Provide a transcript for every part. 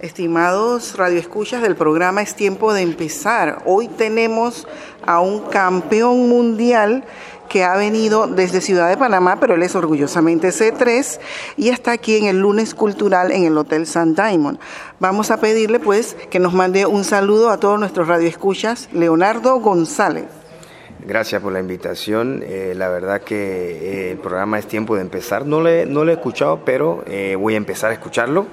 Estimados radioescuchas del programa Es tiempo de empezar. Hoy tenemos a un campeón mundial que ha venido desde Ciudad de Panamá, pero él es orgullosamente C3 y está aquí en el lunes cultural en el Hotel San Diamond. Vamos a pedirle pues que nos mande un saludo a todos nuestros radioescuchas, Leonardo González. Gracias por la invitación. Eh, la verdad que eh, el programa es tiempo de empezar. No, le, no lo he escuchado, pero eh, voy a empezar a escucharlo.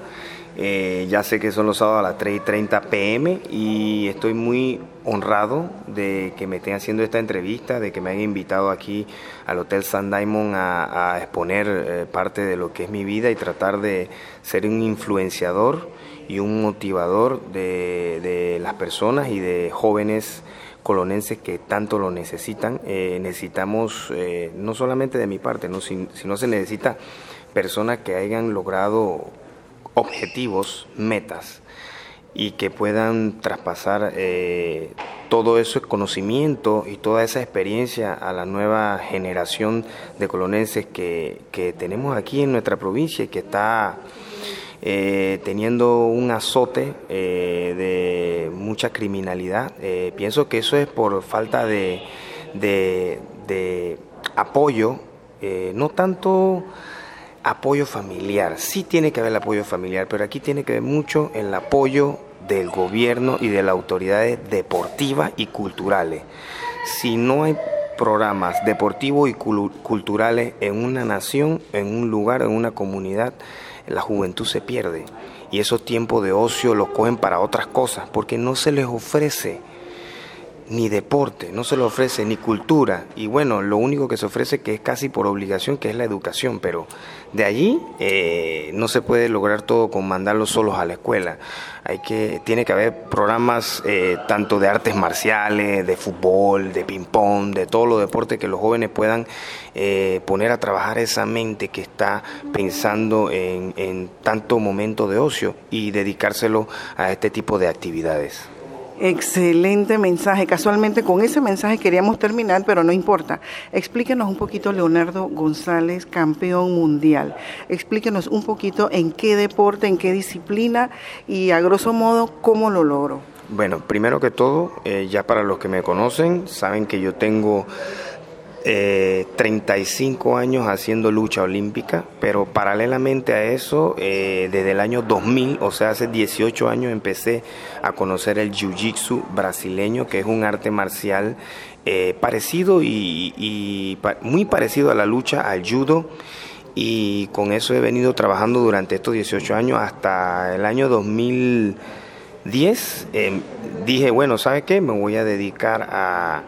Ya sé que son los sábados a las 3 y 30 pm y estoy muy honrado de que me estén haciendo esta entrevista, de que me hayan invitado aquí al Hotel San Diamond a, exponer parte de lo que es mi vida y tratar de ser un influenciador y un motivador de, de las personas y de jóvenes colonenses que tanto lo necesitan. Eh, necesitamos, eh, no solamente de mi parte, no, sino se necesita personas que hayan logrado objetivos, metas, y que puedan traspasar eh, todo ese conocimiento y toda esa experiencia a la nueva generación de colonenses que, que tenemos aquí en nuestra provincia y que está eh, teniendo un azote eh, de mucha criminalidad. Pienso que eso es por falta de, de, apoyo, no tanto apoyo familiar, sí tiene que haber apoyo familiar, pero aquí tiene que haber mucho el apoyo del gobierno y de las autoridades deportivas y culturales. Si no hay programas deportivos y culturales en una nación, en un lugar, en una comunidad, la juventud se pierde y esos tiempos de ocio los cogen para otras cosas porque no se les ofrece ni deporte, no se les ofrece ni cultura y bueno, lo único que se ofrece que es casi por obligación que es la educación, pero de allí eh, no se puede lograr todo con mandarlos solos a la escuela. Hay que, tiene que haber programas eh, tanto de artes marciales, de fútbol, de ping-pong, de todos los deportes que los jóvenes puedan eh, poner a trabajar esa mente que está pensando en, en tanto momento de ocio y dedicárselo a este tipo de actividades. Excelente mensaje. Casualmente con ese mensaje queríamos terminar, pero no importa. Explíquenos un poquito, Leonardo González, campeón mundial. Explíquenos un poquito en qué deporte, en qué disciplina y a grosso modo cómo lo logro. Bueno, primero que todo, eh, ya para los que me conocen, saben que yo tengo eh, 35 años haciendo lucha olímpica, pero paralelamente a eso, eh, desde el año 2000, o sea, hace 18 años empecé a conocer el Jiu-Jitsu brasileño, que es un arte marcial eh, parecido y, muy parecido a la lucha, al judo, y con eso he venido trabajando durante estos 18 años hasta el año 2010. Em, dije, bueno, ¿sabe qué? Me voy a dedicar a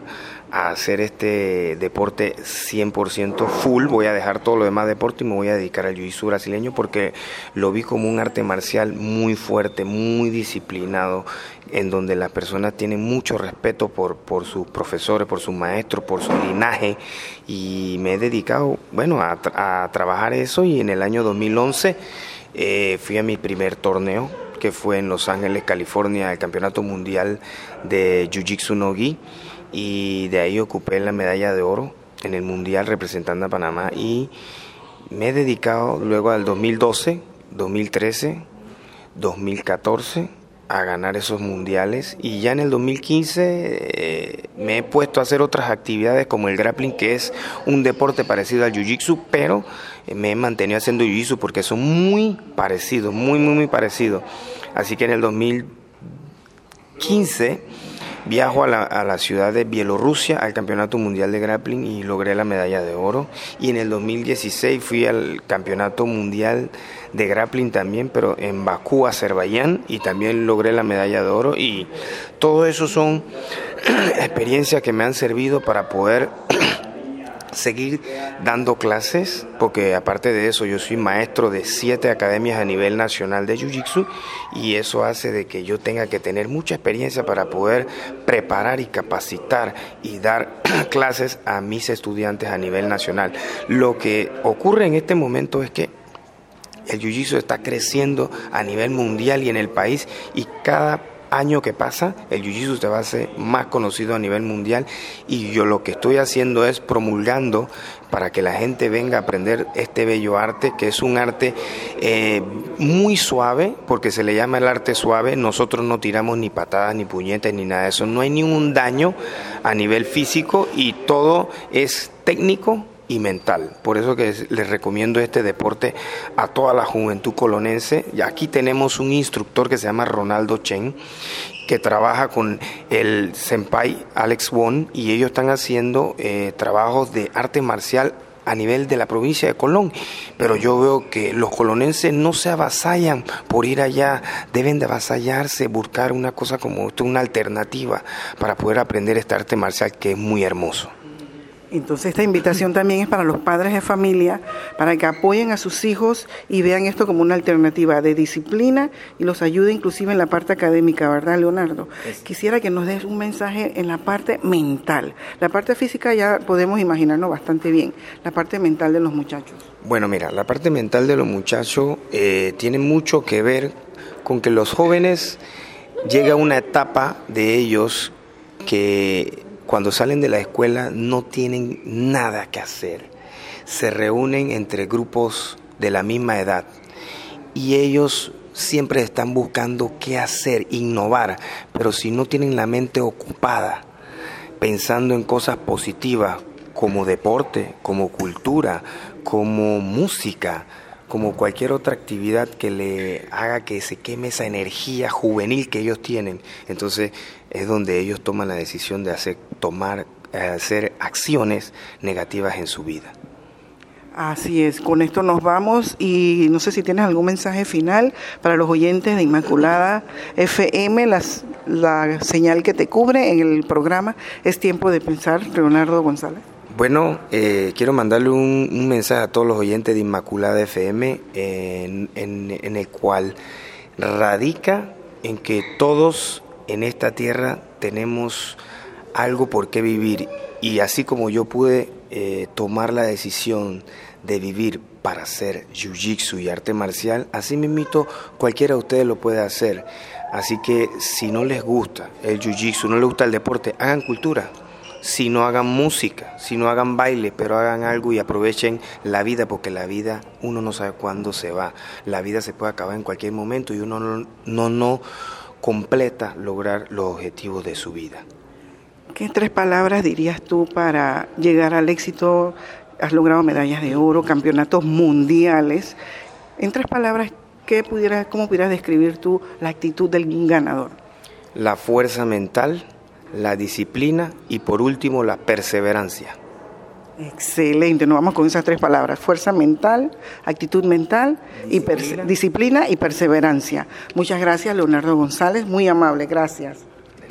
a hacer este deporte 100% full, voy a dejar todo lo demás deporte y me voy a dedicar al jiu-jitsu brasileño porque lo vi como un arte marcial muy fuerte, muy disciplinado, en donde las personas tienen mucho respeto por, por sus profesores, por sus maestros, por su linaje. Y me he dedicado, bueno, a, trabajar eso y en el año 2011 eh, fui a mi primer torneo que fue en Los Ángeles, California, el Campeonato Mundial de Jiu-Jitsu No-Gi y de ahí ocupé la medalla de oro en el Mundial representando a Panamá y me he dedicado luego al 2012, 2013, 2014 a ganar esos mundiales y ya en el 2015 eh, me he puesto a hacer otras actividades como el grappling que es un deporte parecido al jiu-jitsu pero eh, me he mantenido haciendo jiu-jitsu porque son muy parecidos, muy muy muy parecidos. Así que en el 2015 Viajo a la, ciudad de Bielorrusia al Campeonato Mundial de Grappling y logré la medalla de oro. Y en el 2016 fui al Campeonato Mundial de Grappling también, pero en Bakú, Azerbaiyán, y también logré la medalla de oro. Y todo eso son experiencias que me han servido para poder seguir dando clases, porque aparte de eso yo soy maestro de siete academias a nivel nacional de Jiu-Jitsu y eso hace de que yo tenga que tener mucha experiencia para poder preparar y capacitar y dar clases a mis estudiantes a nivel nacional. Lo que ocurre en este momento es que el Jiu-Jitsu está creciendo a nivel mundial y en el país y cada año que pasa, el jiu-jitsu te va a ser más conocido a nivel mundial y yo lo que estoy haciendo es promulgando para que la gente venga a aprender este bello arte, que es un arte eh, muy suave, porque se le llama el arte suave. Nosotros no tiramos ni patadas, ni puñetes, ni nada de eso. No hay ningún daño a nivel físico y todo es técnico y mental. Por eso que les recomiendo este deporte a toda la juventud colonense. Y aquí tenemos un instructor que se llama Ronaldo Chen, que trabaja con el senpai Alex Won y ellos están haciendo eh, trabajos de arte marcial a nivel de la provincia de Colón, pero yo veo que los colonenses no se avasallan por ir allá, deben de avasallarse, buscar una cosa como esto, una alternativa para poder aprender este arte marcial que es muy hermoso. Entonces esta invitación también es para los padres de familia, para que apoyen a sus hijos y vean esto como una alternativa de disciplina y los ayude inclusive en la parte académica, ¿verdad, Leonardo? Quisiera que nos des un mensaje en la parte mental. La parte física ya podemos imaginarnos bastante bien, la parte mental de los muchachos. Bueno, mira, la parte mental de los muchachos eh, tiene mucho que ver con que los jóvenes llega una etapa de ellos que cuando salen de la escuela no tienen nada que hacer. Se reúnen entre grupos de la misma edad y ellos siempre están buscando qué hacer, innovar, pero si no tienen la mente ocupada pensando en cosas positivas como deporte, como cultura, como música, como cualquier otra actividad que le haga que se queme esa energía juvenil que ellos tienen. Entonces es donde ellos toman la decisión de hacer, tomar, hacer acciones negativas en su vida. Así es, con esto nos vamos y no sé si tienes algún mensaje final para los oyentes de Inmaculada FM, las, la señal que te cubre en el programa es tiempo de pensar, Leonardo González. Bueno, eh, quiero mandarle un, mensaje a todos los oyentes de Inmaculada FM en, en, el cual radica en que todos en esta tierra tenemos algo por qué vivir y así como yo pude eh, tomar la decisión de vivir para hacer jiu-jitsu y arte marcial, así mismo cualquiera de ustedes lo puede hacer. Así que si no les gusta el jiu-jitsu, no les gusta el deporte, hagan cultura si no hagan música, si no hagan baile, pero hagan algo y aprovechen la vida, porque la vida uno no sabe cuándo se va. La vida se puede acabar en cualquier momento y uno no, no, no completa lograr los objetivos de su vida. ¿Qué tres palabras dirías tú para llegar al éxito? Has logrado medallas de oro, campeonatos mundiales. En tres palabras, ¿qué pudieras, ¿cómo pudieras describir tú la actitud del ganador? La fuerza mental, la disciplina y por último la perseverancia. Excelente, nos vamos con esas tres palabras, fuerza mental, actitud mental, disciplina. y disciplina y perseverancia. Muchas gracias, Leonardo González, muy amable, gracias.